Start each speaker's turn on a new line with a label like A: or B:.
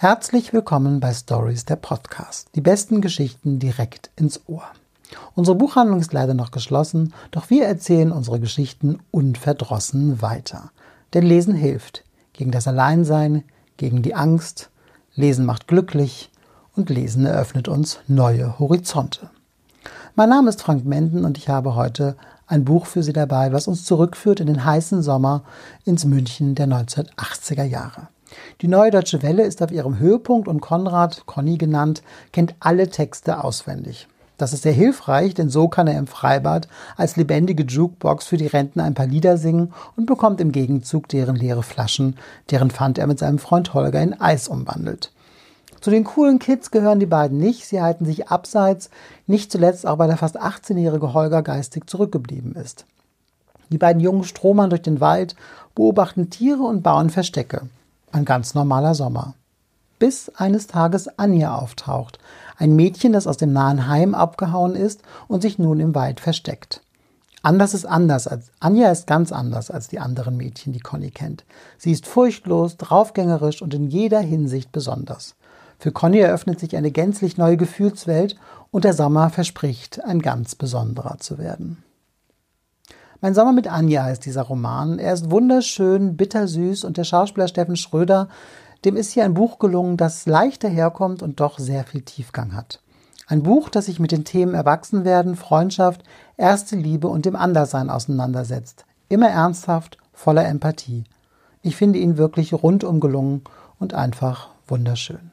A: Herzlich willkommen bei Stories der Podcast. Die besten Geschichten direkt ins Ohr. Unsere Buchhandlung ist leider noch geschlossen, doch wir erzählen unsere Geschichten unverdrossen weiter. Denn Lesen hilft. Gegen das Alleinsein, gegen die Angst. Lesen macht glücklich und Lesen eröffnet uns neue Horizonte. Mein Name ist Frank Menden und ich habe heute ein Buch für Sie dabei, was uns zurückführt in den heißen Sommer ins München der 1980er Jahre. Die Neue Deutsche Welle ist auf ihrem Höhepunkt und Konrad, Conny genannt, kennt alle Texte auswendig. Das ist sehr hilfreich, denn so kann er im Freibad als lebendige Jukebox für die Renten ein paar Lieder singen und bekommt im Gegenzug deren leere Flaschen, deren Pfand er mit seinem Freund Holger in Eis umwandelt. Zu den coolen Kids gehören die beiden nicht, sie halten sich abseits, nicht zuletzt auch weil der fast 18-jährige Holger geistig zurückgeblieben ist. Die beiden Jungen stromern durch den Wald, beobachten Tiere und bauen Verstecke. Ein ganz normaler Sommer. Bis eines Tages Anja auftaucht, ein Mädchen, das aus dem nahen Heim abgehauen ist und sich nun im Wald versteckt. Anders ist anders als Anja ist ganz anders als die anderen Mädchen, die Conny kennt. Sie ist furchtlos, draufgängerisch und in jeder Hinsicht besonders. Für Conny eröffnet sich eine gänzlich neue Gefühlswelt und der Sommer verspricht, ein ganz besonderer zu werden. Mein Sommer mit Anja heißt dieser Roman. Er ist wunderschön, bittersüß und der Schauspieler Steffen Schröder, dem ist hier ein Buch gelungen, das leicht daherkommt und doch sehr viel Tiefgang hat. Ein Buch, das sich mit den Themen Erwachsenwerden, Freundschaft, erste Liebe und dem Anderssein auseinandersetzt. Immer ernsthaft, voller Empathie. Ich finde ihn wirklich rundum gelungen und einfach wunderschön.